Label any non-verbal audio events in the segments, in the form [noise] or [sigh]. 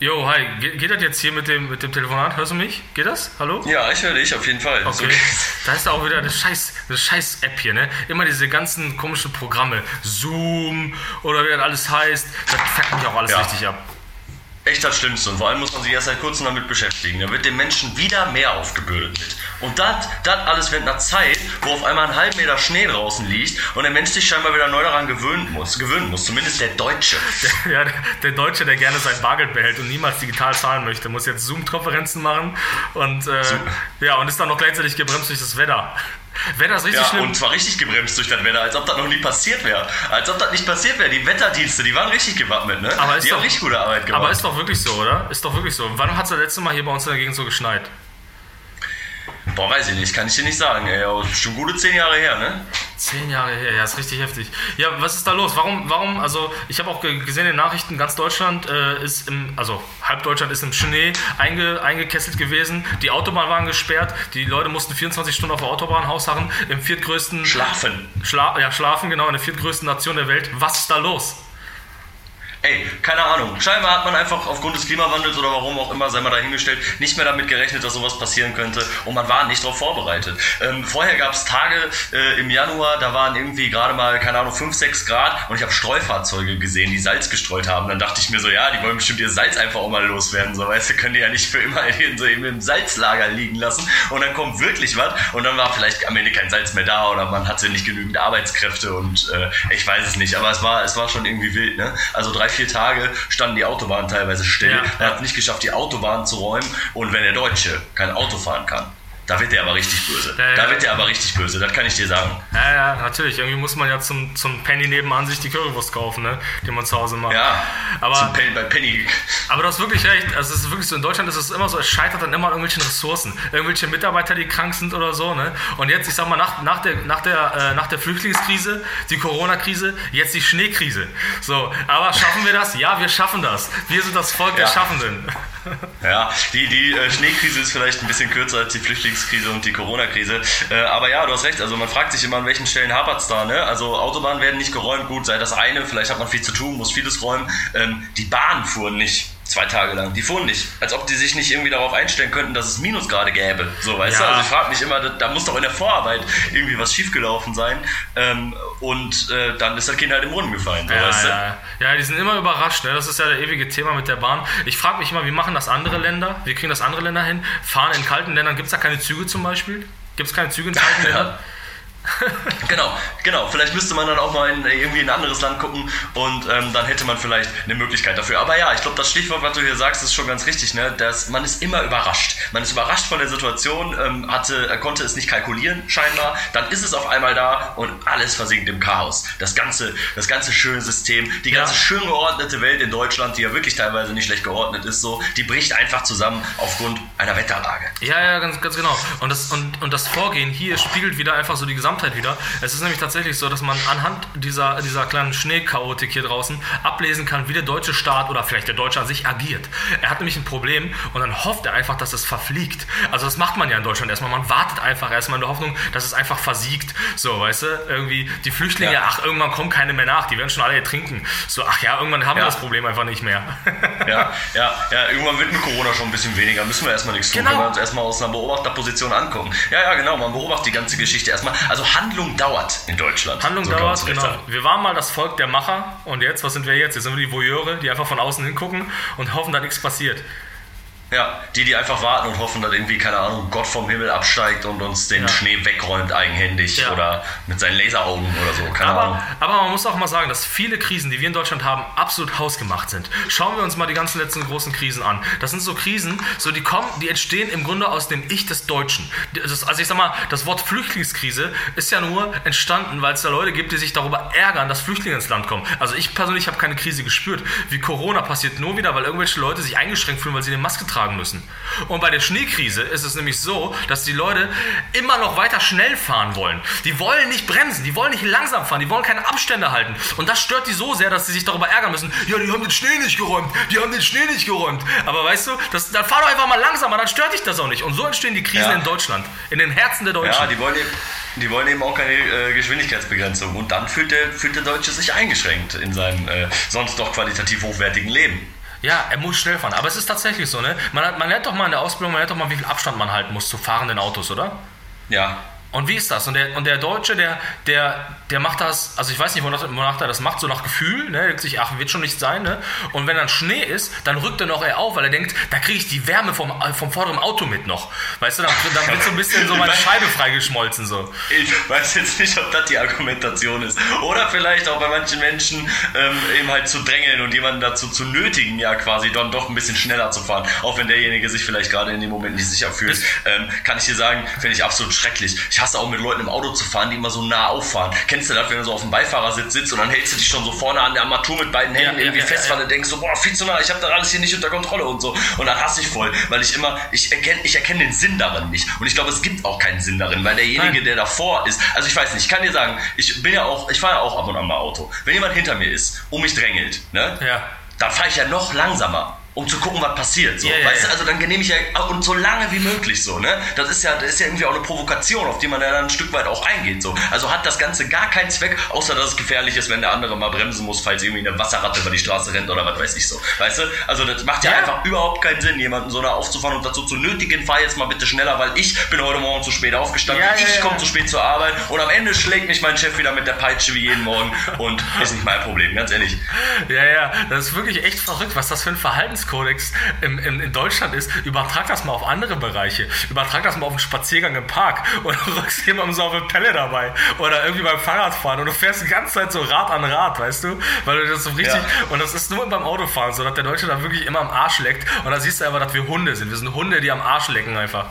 Jo, hi, Ge geht das jetzt hier mit dem, mit dem Telefonat? Hörst du mich? Geht das? Hallo? Ja, ich höre dich auf jeden Fall. Okay. [laughs] Da ist auch wieder eine scheiß, eine scheiß App hier, ne? Immer diese ganzen komischen Programme. Zoom oder wie das alles heißt. Das fuckt mich auch alles ja. richtig ab echt das Schlimmste. Und vor allem muss man sich erst seit kurzem damit beschäftigen. Da wird dem Menschen wieder mehr aufgebürdet mit. Und das alles wird nach Zeit, wo auf einmal ein halb Meter Schnee draußen liegt und der Mensch sich scheinbar wieder neu daran gewöhnen muss. Gewöhnen muss. Zumindest der Deutsche. [laughs] ja, der Deutsche, der gerne sein Bargeld behält und niemals digital zahlen möchte, muss jetzt Zoom-Konferenzen machen und, äh, ja, und ist dann noch gleichzeitig gebremst durch das Wetter. Wäre das richtig ja, schlimm? Und zwar richtig gebremst durch das Wetter, als ob das noch nie passiert wäre. Als ob das nicht passiert wäre. Die Wetterdienste, die waren richtig gewappnet, ne? Aber die doch, haben richtig gute Arbeit gemacht. Aber ist doch wirklich so, oder? Ist doch wirklich so. Wann hat es das letzte Mal hier bei uns in der Gegend so geschneit? Boah, weiß ich nicht, kann ich dir nicht sagen. Ey, schon gute zehn Jahre her, ne? Zehn Jahre her, ja, ist richtig heftig. Ja, was ist da los? Warum, warum, also ich habe auch gesehen in den Nachrichten, ganz Deutschland äh, ist im, also halb Deutschland ist im Schnee einge, eingekesselt gewesen, die Autobahnen waren gesperrt, die Leute mussten 24 Stunden auf der Autobahn hausharren, im viertgrößten... Schlafen. Schla ja, schlafen, genau, in der viertgrößten Nation der Welt. Was ist da los? Ey, keine Ahnung. Scheinbar hat man einfach aufgrund des Klimawandels oder warum auch immer, sei mal dahingestellt, nicht mehr damit gerechnet, dass sowas passieren könnte und man war nicht darauf vorbereitet. Ähm, vorher gab es Tage äh, im Januar, da waren irgendwie gerade mal, keine Ahnung, 5, 6 Grad und ich habe Streufahrzeuge gesehen, die Salz gestreut haben. Dann dachte ich mir so, ja, die wollen bestimmt ihr Salz einfach auch mal loswerden. So, weißt du, können die ja nicht für immer [laughs] in, so im Salzlager liegen lassen und dann kommt wirklich was und dann war vielleicht am Ende kein Salz mehr da oder man hatte nicht genügend Arbeitskräfte und äh, ich weiß es nicht, aber es war, es war schon irgendwie wild, ne? Also drei, vier Tage standen die Autobahnen teilweise still. Ja. Er hat es nicht geschafft, die Autobahn zu räumen. Und wenn der Deutsche kein Auto fahren kann, da wird er aber richtig böse. Ja, ja. Da wird er aber richtig böse, das kann ich dir sagen. Ja, ja, natürlich. Irgendwie muss man ja zum, zum Penny nebenan sich die Currywurst kaufen, ne? die man zu Hause macht. Ja, aber, Penny, bei Penny. Aber du hast wirklich recht. Also es ist wirklich so, in Deutschland ist es immer so, es scheitert dann immer an irgendwelchen Ressourcen. Irgendwelche Mitarbeiter, die krank sind oder so. Ne? Und jetzt, ich sag mal, nach, nach, der, nach, der, äh, nach der Flüchtlingskrise, die Corona-Krise, jetzt die Schneekrise. So, aber schaffen wir das? Ja, wir schaffen das. Wir sind das Volk der Schaffenden. Ja, die, die äh, Schneekrise ist vielleicht ein bisschen kürzer als die Flüchtlingskrise und die Corona-Krise. Äh, aber ja, du hast recht. Also man fragt sich immer, an welchen Stellen hapert es da. Ne? Also Autobahnen werden nicht geräumt. Gut, sei das eine. Vielleicht hat man viel zu tun, muss vieles räumen. Ähm, die Bahnen fuhren nicht zwei Tage lang. Die fuhren nicht. Als ob die sich nicht irgendwie darauf einstellen könnten, dass es Minusgrade gäbe. So, weißt ja. du? Also ich frage mich immer, da, muss doch in der Vorarbeit irgendwie was schiefgelaufen sein. Ähm, und äh, dann ist das Kind halt im Brunnen gefallen. So, ja, weißt du? ja. ja, die sind immer überrascht. Ne? Das ist ja der ewige Thema mit der Bahn. Ich frage mich immer, wie machen das andere Länder? Wie kriegen das andere Länder hin? Fahren in kalten Ländern, gibt es da keine Züge zum Beispiel? Gibt es keine Züge in kalten [laughs] Ländern? [laughs] genau, genau. Vielleicht müsste man dann auch mal in irgendwie ein anderes Land gucken und ähm, dann hätte man vielleicht eine Möglichkeit dafür. Aber ja, ich glaube, das Stichwort, was du hier sagst, ist schon ganz richtig. Ne? Dass man ist immer überrascht. Man ist überrascht von der Situation, ähm, hatte, er konnte es nicht kalkulieren scheinbar. Dann ist es auf einmal da und alles versinkt im Chaos. Das ganze, das ganze schöne System, die ganze ja. schön geordnete Welt in Deutschland, die ja wirklich teilweise nicht schlecht geordnet ist, so, die bricht einfach zusammen aufgrund einer Wetterlage. Ja, ja, ganz, ganz genau. Und das, und, und das Vorgehen hier spiegelt wieder einfach so die gesamte Gesamtheit wieder. Es ist nämlich tatsächlich so, dass man anhand dieser, dieser kleinen Schneechaotik hier draußen ablesen kann, wie der deutsche Staat oder vielleicht der Deutsche an sich agiert. Er hat nämlich ein Problem und dann hofft er einfach, dass es verfliegt. Also das macht man ja in Deutschland erstmal. Man wartet einfach erstmal in der Hoffnung, dass es einfach versiegt. So, weißt du, irgendwie die Flüchtlinge, ja. ach, irgendwann kommen keine mehr nach, die werden schon alle ertrinken. So, ach ja, irgendwann haben ja. wir das Problem einfach nicht mehr. ja, ja, ja, irgendwann wird mit Corona schon ein bisschen weniger. Müssen wir erstmal nichts tun, genau. wenn wir uns erstmal aus einer Beobachterposition angucken. Ja, ja, genau, man beobachtet die ganze Geschichte erstmal. Also Handlung dauert in Deutschland. Handlung so dauert, genau. Sagen. Wir waren mal das Volk der Macher und jetzt, was sind wir jetzt? Jetzt sind wir die Voyeure, die einfach von außen hingucken und hoffen, dass nichts passiert. Ja, die, die einfach warten und hoffen, dass irgendwie, keine Ahnung, Gott vom Himmel absteigt und uns den ja. Schnee wegräumt eigenhändig ja. oder mit seinen Laseraugen oder so, keine aber, Ahnung. Aber man muss auch mal sagen, dass viele Krisen, die wir in Deutschland haben, absolut hausgemacht sind. Schauen wir uns mal die ganzen letzten großen Krisen an. Das sind so Krisen, so die kommen, die entstehen im Grunde aus dem Ich des Deutschen. Das, also ich sag mal, das Wort Flüchtlingskrise ist ja nur entstanden, weil es da Leute gibt, die sich darüber ärgern, dass Flüchtlinge ins Land kommen. Also ich persönlich habe keine Krise gespürt. Wie Corona passiert nur wieder, weil irgendwelche Leute sich eingeschränkt fühlen, weil sie eine Maske tragen tragen müssen. Und bei der Schneekrise ist es nämlich so, dass die Leute immer noch weiter schnell fahren wollen. Die wollen nicht bremsen, die wollen nicht langsam fahren, die wollen keine Abstände halten. Und das stört die so sehr, dass sie sich darüber ärgern müssen. Ja, die haben den Schnee nicht geräumt, die haben den Schnee nicht geräumt. Aber weißt du, das, dann fahr doch einfach mal langsamer, dann stört dich das auch nicht. Und so entstehen die Krisen ja. in Deutschland, in den Herzen der Deutschen. Ja, die wollen eben, die wollen eben auch keine äh, Geschwindigkeitsbegrenzung. Und dann fühlt der, fühlt der Deutsche sich eingeschränkt in seinem äh, sonst doch qualitativ hochwertigen Leben. Ja, er muss schnell fahren. Aber es ist tatsächlich so, ne? Man, hat, man lernt doch mal in der Ausbildung, man lernt doch mal, wie viel Abstand man halten muss zu fahrenden Autos, oder? Ja. Und wie ist das? Und der, und der Deutsche, der, der, der macht das, also ich weiß nicht, wonach, wonach er das macht, so nach Gefühl, ne? Er denkt sich, ach, wird schon nicht sein, ne? Und wenn dann Schnee ist, dann rückt er noch eher auf, weil er denkt, da kriege ich die Wärme vom, vom vorderen Auto mit noch. Weißt du, dann, dann wird so ein bisschen so meine [laughs] Scheibe freigeschmolzen, so. Ich weiß jetzt nicht, ob das die Argumentation ist. Oder vielleicht auch bei manchen Menschen ähm, eben halt zu drängeln und jemanden dazu zu nötigen, ja quasi dann doch ein bisschen schneller zu fahren. Auch wenn derjenige sich vielleicht gerade in dem Moment nicht sicher fühlt. Ähm, kann ich dir sagen, finde ich absolut schrecklich. Ich hasse auch mit Leuten im Auto zu fahren, die immer so nah auffahren. Kennst du das, wenn du so auf dem Beifahrersitz sitzt und dann hältst du dich schon so vorne an der Armatur mit beiden Händen Ja, irgendwie ja, fest, weil du denkst so, boah, viel zu nah, ich habe das alles hier nicht unter Kontrolle und so. Und dann hasse ich voll, weil ich immer, ich erkenne ich erkenn den Sinn darin nicht. Und ich glaube, es gibt auch keinen Sinn darin, weil derjenige, Nein. der davor ist, also ich weiß nicht, ich kann dir sagen, ich bin ja auch, ich fahre ja auch ab und an mal Auto. Wenn jemand hinter mir ist und mich drängelt, ne, Ja. dann fahre ich ja noch langsamer. Um zu gucken, was passiert. So. Ja, weißt ja. du, also dann nehme ich ja und so lange wie möglich so, ne? Das ist ja, das ist ja irgendwie auch eine Provokation, auf die man ja dann ein Stück weit auch eingeht. So. Also hat das Ganze gar keinen Zweck, außer dass es gefährlich ist, wenn der andere mal bremsen muss, falls irgendwie eine Wasserratte über die Straße rennt oder was weiß ich so. Weißt du? Also das macht ja, Ja. einfach überhaupt keinen Sinn, jemanden so da aufzufahren und dazu zu nötigen, fahr jetzt mal bitte schneller, weil ich bin heute Morgen zu spät aufgestanden, Ja, ich komme zu spät zur Arbeit und am Ende schlägt mich mein Chef wieder mit der Peitsche wie jeden Morgen und ist nicht mein Problem, ganz ehrlich. Ja, ja, das ist wirklich echt verrückt, was das für ein Verhaltenskodex im, im, in Deutschland ist. Übertrag das mal auf andere Bereiche. Übertrag das mal auf einen Spaziergang im Park du [laughs] rückst jemandem so auf eine Pelle dabei. Oder irgendwie beim Fahrradfahren und du fährst die ganze Zeit so Rad an Rad, weißt du? Weil du das so richtig. Ja. Und das ist nur beim Autofahren so, dass der Deutsche da wirklich immer am Arsch leckt. Und da siehst du einfach, dass wir Hunde sind. Wir sind Hunde, die am Arsch lecken einfach.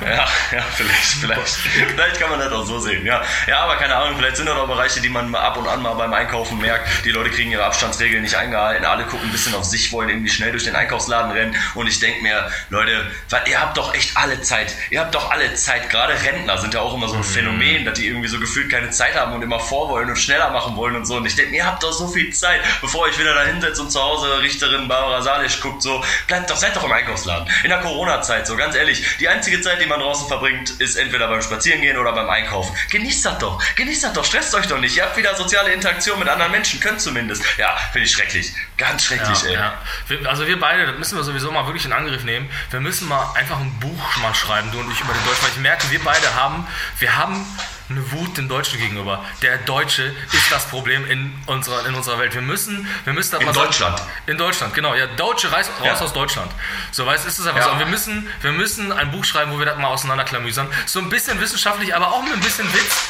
Ja, ja, vielleicht, vielleicht. Vielleicht kann man das auch so sehen, ja. Ja, aber keine Ahnung, vielleicht sind das auch Bereiche, die man ab und an mal beim Einkaufen merkt. Die Leute kriegen ihre Abstandsregeln nicht eingehalten, alle gucken ein bisschen auf sich, wollen irgendwie schnell durch den Einkaufsladen rennen. Und ich denke mir, Leute, ihr habt doch echt alle Zeit. Ihr habt doch alle Zeit. Gerade Rentner sind ja auch immer so ein Phänomen, dass die irgendwie so gefühlt keine Zeit haben und immer vorwollen und schneller machen wollen und so. Und ich denke mir, ihr habt doch so viel Zeit, bevor euch wieder da hinsetzt und zu Hause Richterin Barbara Salisch guckt, so, bleibt doch, seid doch im Einkaufsladen. In der Corona-Zeit, so ganz ehrlich, die einzige Zeit, die man draußen verbringt, ist entweder beim Spazierengehen oder beim Einkaufen. Genießt das doch, genießt das doch, stresst euch doch nicht. Ihr habt wieder soziale Interaktion mit anderen Menschen, könnt zumindest. Ja, finde ich schrecklich. Ganz schrecklich, ey. Ja. Wir, also wir beide, das müssen wir sowieso mal wirklich in Angriff nehmen. Wir müssen mal einfach ein Buch mal schreiben, du und ich über den Deutschen, weil ich merke, wir beide haben, wir haben eine Wut dem Deutschen gegenüber. Der Deutsche ist das Problem in unserer, in unserer Welt. Wir müssen, wir müssen das In Deutschland. In Deutschland, genau. Ja, Deutsche raus, raus Ja. aus Deutschland. So, weißt ist es einfach Ja. so. Und wir müssen, wir müssen ein Buch schreiben, wo wir das mal auseinanderklamüsern. So ein bisschen wissenschaftlich, aber auch mit ein bisschen Witz.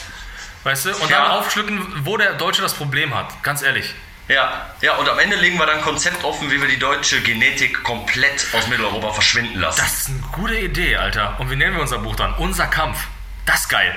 Weißt du? Und Ja. dann aufschlücken, wo der Deutsche das Problem hat. Ganz ehrlich. Ja, ja, und am Ende legen wir dann ein Konzept offen, wie wir die deutsche Genetik komplett aus Mitteleuropa verschwinden lassen. Das ist eine gute Idee, Alter. Und wie nennen wir unser Buch dann? Unser Kampf. Das ist geil.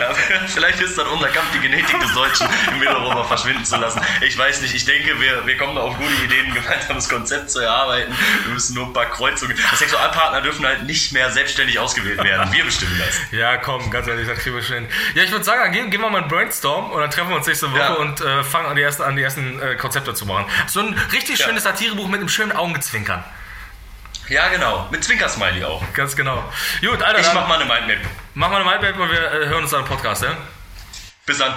ja, [laughs] vielleicht ist dann unser Kampf, die Genetik des Deutschen in Mitteleuropa verschwinden zu lassen. Ich weiß nicht, ich denke, wir, wir kommen da auf gute Ideen, ein gemeinsames Konzept zu erarbeiten. Wir müssen nur ein paar Kreuzungen. Sexualpartner dürfen halt nicht mehr selbstständig ausgewählt werden. Wir bestimmen das. [laughs] Ja, komm, ganz ehrlich, das kriegen wir schon hin. Ja, ich würde sagen, gehen, gehen wir mal einen Brainstorm und dann treffen wir uns nächste Woche Ja. und äh, fangen an, die ersten, an die ersten äh, Konzepte zu machen. So ein richtig Ja. schönes Satirebuch mit einem schönen Augenzwinkern. Ja, genau. Mit Zwinkersmiley auch. Ganz genau. Gut, Alter, Ich dann mach mal eine Mindmap. mach mal eine Mindmap und wir äh, hören uns dann im Podcast, ja? Bis dann.